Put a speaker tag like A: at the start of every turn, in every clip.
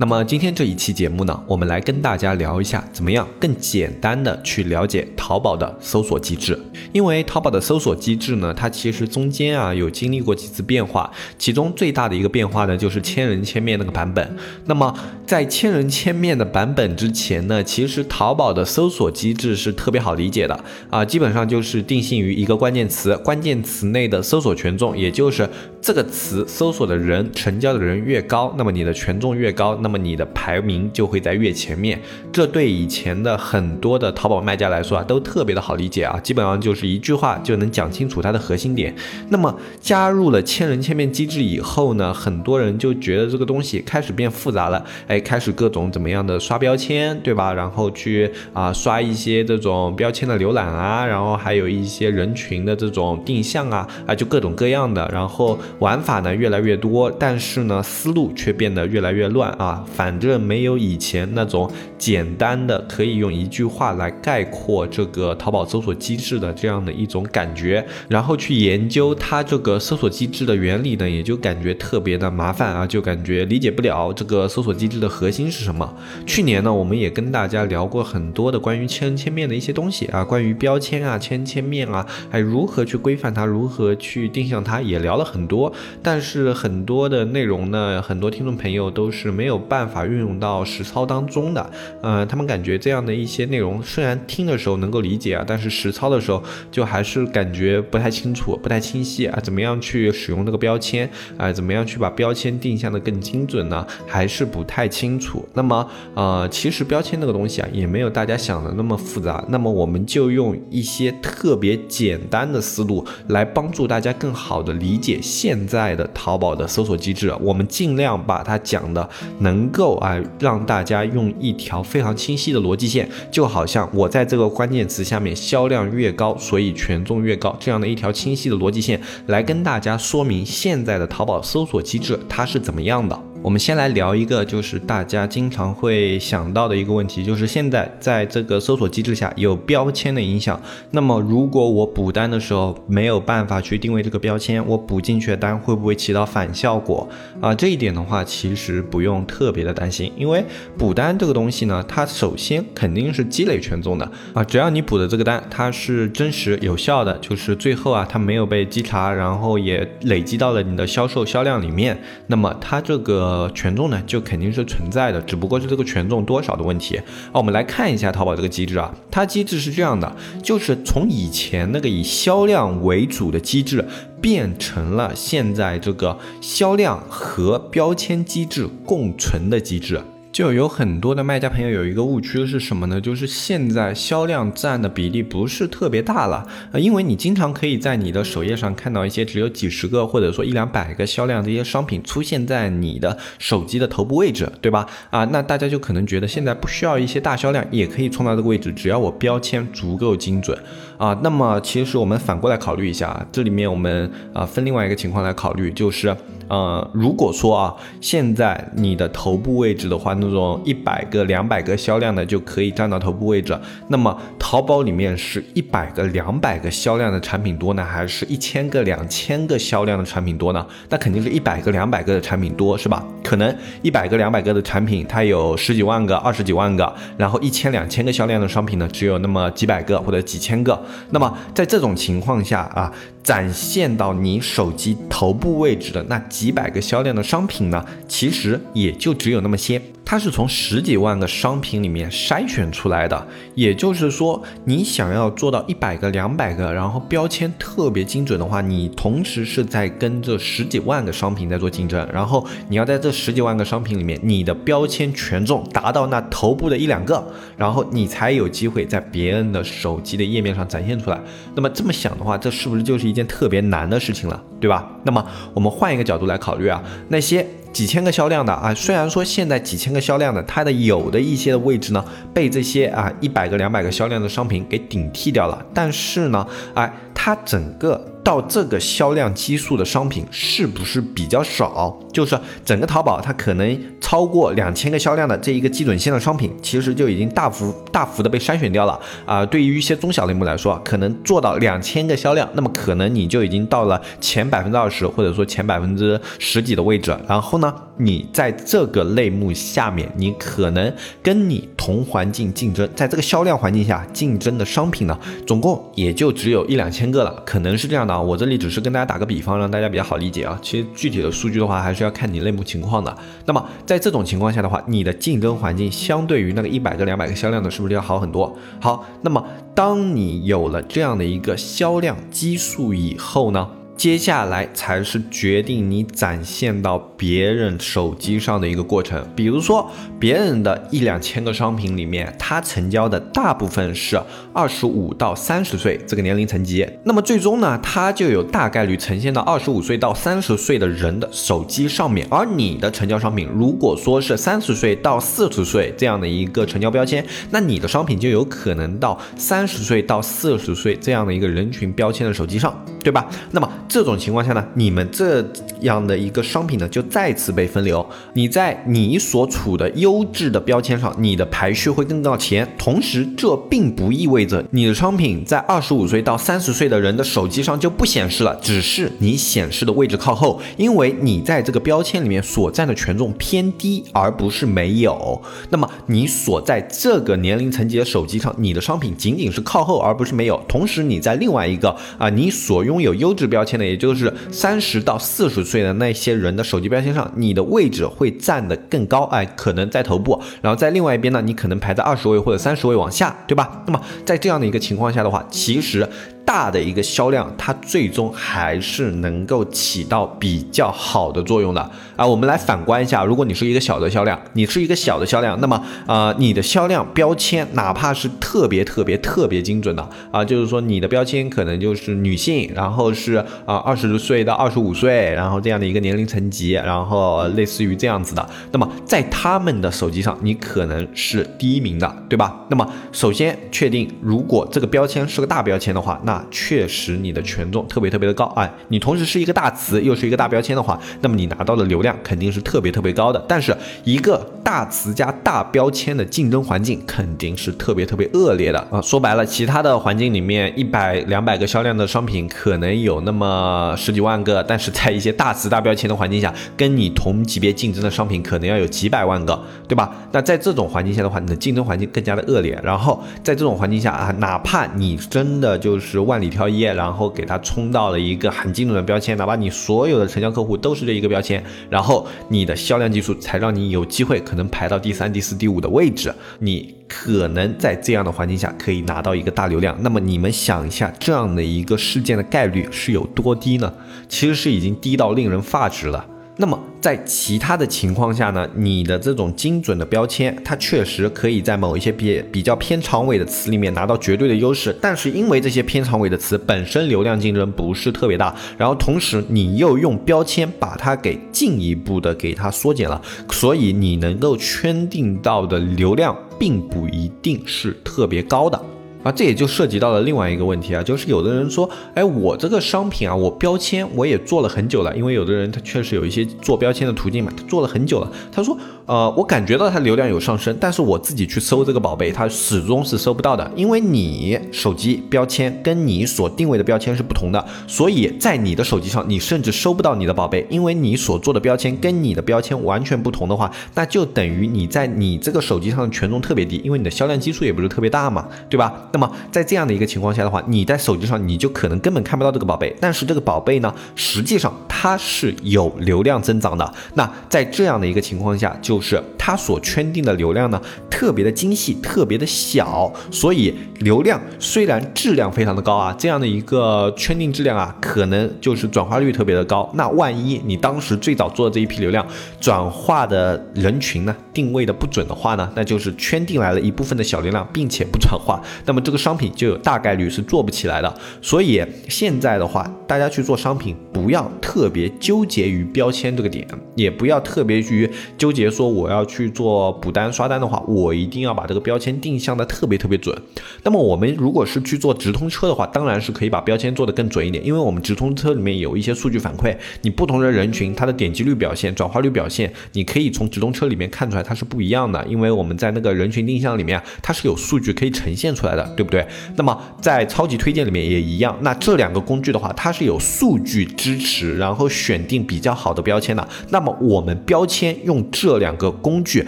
A: 那么今天这一期节目呢，我们来跟大家聊一下，怎么样更简单的去了解淘宝的搜索机制。因为淘宝的搜索机制呢，它其实中间啊有经历过几次变化，其中最大的一个变化呢，就是千人千面那个版本。那么在千人千面的版本之前呢，其实淘宝的搜索机制是特别好理解的啊，基本上就是定性于一个关键词，关键词内的搜索权重，也就是这个词搜索的人、成交的人越高，那么你的权重越高，那那么你的排名就会在越前面，这对以前的很多的淘宝卖家来说啊，都特别的好理解啊，基本上就是一句话就能讲清楚它的核心点。那么加入了千人千面机制以后呢，很多人就觉得这个东西开始变复杂了，哎，开始各种怎么样的刷标签，对吧？然后去啊刷一些这种标签的浏览啊，然后还有一些人群的这种定向啊，啊就各种各样的，然后玩法呢越来越多，但是呢思路却变得越来越乱啊。反正没有以前那种简单的可以用一句话来概括这个淘宝搜索机制的这样的一种感觉，然后去研究它这个搜索机制的原理呢，也就感觉特别的麻烦啊，就感觉理解不了这个搜索机制的核心是什么。去年呢，我们也跟大家聊过很多的关于千人千面的一些东西啊，关于标签啊、千人千面啊，还如何去规范它，如何去定向它，也聊了很多。但是很多的内容呢，很多听众朋友都是没有。办法运用到实操当中的，呃，他们感觉这样的一些内容虽然听的时候能够理解啊，但是实操的时候就还是感觉不太清楚、不太清晰啊。怎么样去使用这个标签啊？怎么样去把标签定向的更精准呢？还是不太清楚。那么，呃，其实标签那个东西啊，也没有大家想的那么复杂。那么，我们就用一些特别简单的思路来帮助大家更好的理解现在的淘宝的搜索机制。我们尽量把它讲的能。能够啊，让大家用一条非常清晰的逻辑线，就好像我在这个关键词下面销量越高，所以权重越高这样的一条清晰的逻辑线，来跟大家说明现在的淘宝搜索机制它是怎么样的。我们先来聊一个，就是大家经常会想到的一个问题，就是现在在这个搜索机制下有标签的影响。那么，如果我补单的时候没有办法去定位这个标签，我补进去的单会不会起到反效果啊？这一点的话，其实不用特别的担心，因为补单这个东西呢，它首先肯定是积累权重的啊。只要你补的这个单它是真实有效的，就是最后啊它没有被稽查，然后也累积到了你的销售销量里面，那么它这个。呃，权重呢就肯定是存在的，只不过是这个权重多少的问题。啊，我们来看一下淘宝这个机制啊，它机制是这样的，就是从以前那个以销量为主的机制，变成了现在这个销量和标签机制共存的机制。就有很多的卖家朋友有一个误区是什么呢？就是现在销量占的比例不是特别大了啊，因为你经常可以在你的首页上看到一些只有几十个或者说一两百个销量的一些商品出现在你的手机的头部位置，对吧？啊，那大家就可能觉得现在不需要一些大销量也可以冲到这个位置，只要我标签足够精准啊。那么其实我们反过来考虑一下，这里面我们啊分另外一个情况来考虑，就是。呃，如果说啊，现在你的头部位置的话，那种一百个、两百个销量的就可以占到头部位置，那么淘宝里面是一百个、两百个销量的产品多呢，还是一千个、两千个销量的产品多呢？那肯定是一百个、两百个的产品多，是吧？可能一百个、两百个的产品，它有十几万个、二十几万个，然后一千、两千个销量的商品呢，只有那么几百个或者几千个。那么在这种情况下啊。展现到你手机头部位置的那几百个销量的商品呢，其实也就只有那么些。它是从十几万个商品里面筛选出来的，也就是说，你想要做到一百个、两百个，然后标签特别精准的话，你同时是在跟这十几万个商品在做竞争，然后你要在这十几万个商品里面，你的标签权重达到那头部的一两个，然后你才有机会在别人的手机的页面上展现出来。那么这么想的话，这是不是就是一件特别难的事情了，对吧？那么我们换一个角度来考虑啊，那些。几千个销量的啊，虽然说现在几千个销量的，它的有的一些的位置呢，被这些啊一百个、两百个销量的商品给顶替掉了，但是呢，哎，它整个。到这个销量基数的商品是不是比较少？就是整个淘宝它可能超过两千个销量的这一个基准线的商品，其实就已经大幅大幅的被筛选掉了啊。对于一些中小类目来说，可能做到两千个销量，那么可能你就已经到了前百分之二十，或者说前百分之十几的位置。然后呢，你在这个类目下面，你可能跟你同环境竞争，在这个销量环境下竞争的商品呢，总共也就只有一两千个了，可能是这样的。啊，我这里只是跟大家打个比方，让大家比较好理解啊。其实具体的数据的话，还是是要看你类目情况的。那么在这种情况下的话，你的竞争环境相对于那个一百个、两百个销量的，是不是要好很多？好，那么当你有了这样的一个销量基数以后呢？接下来才是决定你展现到别人手机上的一个过程。比如说，别人的一两千个商品里面，他成交的大部分是二十五到三十岁这个年龄层级，那么最终呢，它就有大概率呈现到二十五岁到三十岁的人的手机上面。而你的成交商品，如果说是三十岁到四十岁这样的一个成交标签，那你的商品就有可能到三十岁到四十岁这样的一个人群标签的手机上，对吧？那么这种情况下呢，你们这样的一个商品呢，就再次被分流。你在你所处的优质的标签上，你的排序会更靠前。同时，这并不意味着你的商品在二十五岁到三十岁的人的手机上就不显示了，只是你显示的位置靠后，因为你在这个标签里面所占的权重偏低，而不是没有。那么，你所在这个年龄层级的手机上，你的商品仅仅是靠后，而不是没有。同时，你在另外一个啊，你所用拥有优质标签的。也就是三十到四十岁的那些人的手机标签上，你的位置会站得更高，哎，可能在头部，然后在另外一边呢，你可能排在二十位或者三十位往下，对吧？那么在这样的一个情况下的话，其实。大的一个销量，它最终还是能够起到比较好的作用的啊。我们来反观一下，如果你是一个小的销量，你是一个小的销量，那么啊，你的销量标签哪怕是特别特别特别精准的啊，就是说你的标签可能就是女性，然后是啊二十岁到二十五岁，然后这样的一个年龄层级，然后类似于这样子的，那么在他们的手机上，你可能是第一名的，对吧？那么首先确定，如果这个标签是个大标签的话，那确实，你的权重特别特别的高，哎，你同时是一个大词，又是一个大标签的话，那么你拿到的流量肯定是特别特别高的。但是，一个大词加大标签的竞争环境肯定是特别特别恶劣的啊。说白了，其他的环境里面，一百两百个销量的商品可能有那么十几万个，但是在一些大词大标签的环境下，跟你同级别竞争的商品可能要有几百万个，对吧？那在这种环境下的话，你的竞争环境更加的恶劣。然后在这种环境下啊，哪怕你真的就是万里挑一，然后给它冲到了一个很精准的标签，哪怕你所有的成交客户都是这一个标签，然后你的销量技术才让你有机会可能排到第三、第四、第五的位置，你可能在这样的环境下可以拿到一个大流量。那么你们想一下，这样的一个事件的概率是有多低呢？其实是已经低到令人发指了。那么在其他的情况下呢，你的这种精准的标签，它确实可以在某一些比比较偏长尾的词里面拿到绝对的优势。但是因为这些偏长尾的词本身流量竞争不是特别大，然后同时你又用标签把它给进一步的给它缩减了，所以你能够圈定到的流量并不一定是特别高的。啊，这也就涉及到了另外一个问题啊，就是有的人说，哎，我这个商品啊，我标签我也做了很久了，因为有的人他确实有一些做标签的途径嘛，他做了很久了，他说。呃，我感觉到它流量有上升，但是我自己去搜这个宝贝，它始终是搜不到的，因为你手机标签跟你所定位的标签是不同的，所以在你的手机上，你甚至搜不到你的宝贝，因为你所做的标签跟你的标签完全不同的话，那就等于你在你这个手机上的权重特别低，因为你的销量基数也不是特别大嘛，对吧？那么在这样的一个情况下的话，你在手机上你就可能根本看不到这个宝贝，但是这个宝贝呢，实际上它是有流量增长的。那在这样的一个情况下，就是它所圈定的流量呢，特别的精细，特别的小，所以流量虽然质量非常的高啊，这样的一个圈定质量啊，可能就是转化率特别的高。那万一你当时最早做的这一批流量转化的人群呢，定位的不准的话呢，那就是圈定来了一部分的小流量，并且不转化，那么这个商品就有大概率是做不起来的。所以现在的话，大家去做商品，不要特别纠结于标签这个点，也不要特别去纠结说我要去做补单刷单的话，我一定要把这个标签定向的特别特别准。那么我们如果是去做直通车的话，当然是可以把标签做得更准一点，因为我们直通车里面有一些数据反馈，你不同的人群它的点击率表现、转化率表现，你可以从直通车里面看出来它是不一样的，因为我们在那个人群定向里面，它是有数据可以呈现出来的，对不对？那么在超级推荐里面也一样，那这两个工具的话，它是有数据支持，然后选定比较好的标签的。那么我们标签用这两个工具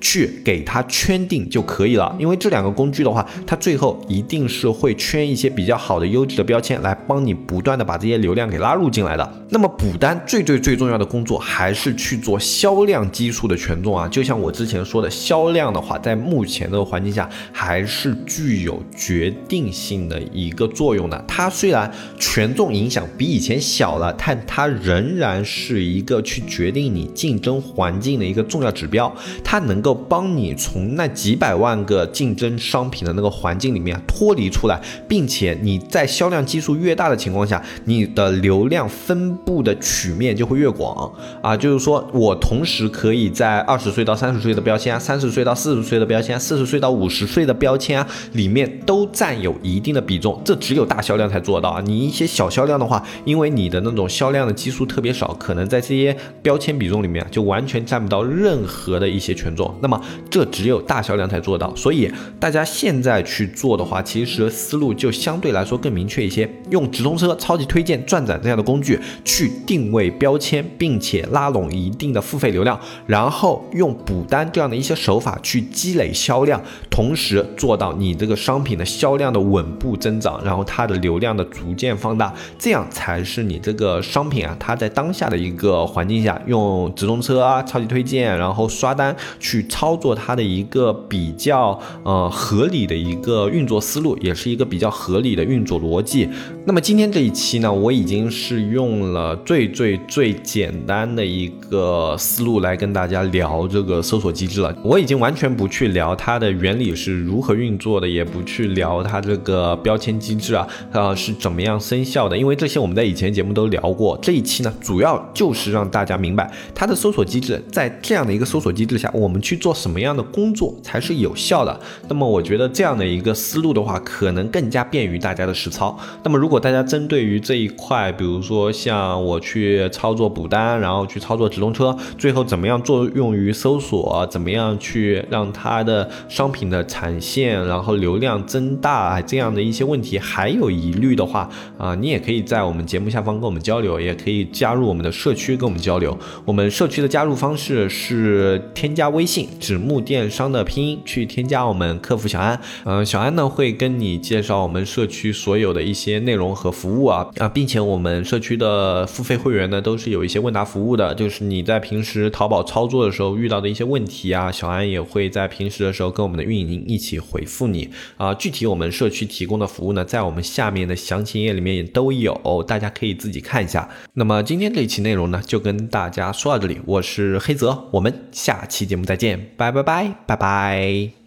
A: 去给它圈定就可以了，因为这两个工具的话，它最后一定是会圈一些比较好的优质的标签来帮你不断的把这些流量给拉入进来的。那么补单最最最重要的工作还是去做销量基数的权重啊，就像我之前说的，销量的话，在目前的环境下还是具有决定性的一个作用的。它虽然权重影响比以前小了，但它仍然是一个去决定你竞争环境的一个重要指标。它能够帮你从那几百万个竞争商品的那个环境里面脱离出来，并且你在销量基数越大的情况下，你的流量分布的曲面就会越广啊。就是说我同时可以在二十岁到三十岁的标签，三十岁到四十岁的标签，四十岁到五十岁的标签，里面都都占有一定的比重。这只有大销量才做到啊！你一些小销量的话，因为你的那种销量的基数特别少，可能在这些标签比重里面就完全占不到任何的一些权重。那么这只有大销量才做到。所以大家现在去做的话，其实思路就相对来说更明确一些，用直通车、超级推荐、转展这样的工具去定位标签，并且拉拢一定的付费流量，然后用补单这样的一些手法去积累销量，同时做到你这个商品的销量的稳步增长，然后它的流量的逐渐放大，这样才是你这个商品啊，它在当下的一个环境下，用直通车啊、超级推荐，然后刷单去操作它的一个比较呃合理的一个运作思路，也是一个比较合理的运作逻辑。那么今天这一期呢，我已经是用了最最最简单的一个思路来跟大家聊这个搜索机制了。我已经完全不去聊它的原理是如何运作的，也不去聊它这个标签机制啊，呃是怎么样生效的，因为这些我们在以前节目都聊过。这一期呢，主要就是让大家明白它的搜索机制，在这样的一个搜索机制下，我们去做什么样的工作才是有效的。那么我觉得这样的一个思路的话，可能更加便于大家的实操。那么如果大家针对于这一块，比如说像我去操作补单，然后去操作直通车，最后怎么样作用于搜索，怎么样去让它的商品的产线，然后流量增增大这样的一些问题还有疑虑的话，啊，你也可以在我们节目下方跟我们交流，也可以加入我们的社区跟我们交流。我们社区的加入方式是添加微信“纸木电商”的拼音去添加我们客服小安，嗯，小安呢会跟你介绍我们社区所有的一些内容和服务啊啊，并且我们社区的付费会员呢都是有一些问答服务的，就是你在平时淘宝操作的时候遇到的一些问题啊，小安也会在平时的时候跟我们的运营一起回复你啊。具体我们社区提供的服务呢，在我们下面的详情页里面也都有，大家可以自己看一下。那么今天这一期内容呢，就跟大家说到这里，我是黑泽，我们下期节目再见，拜拜拜拜拜。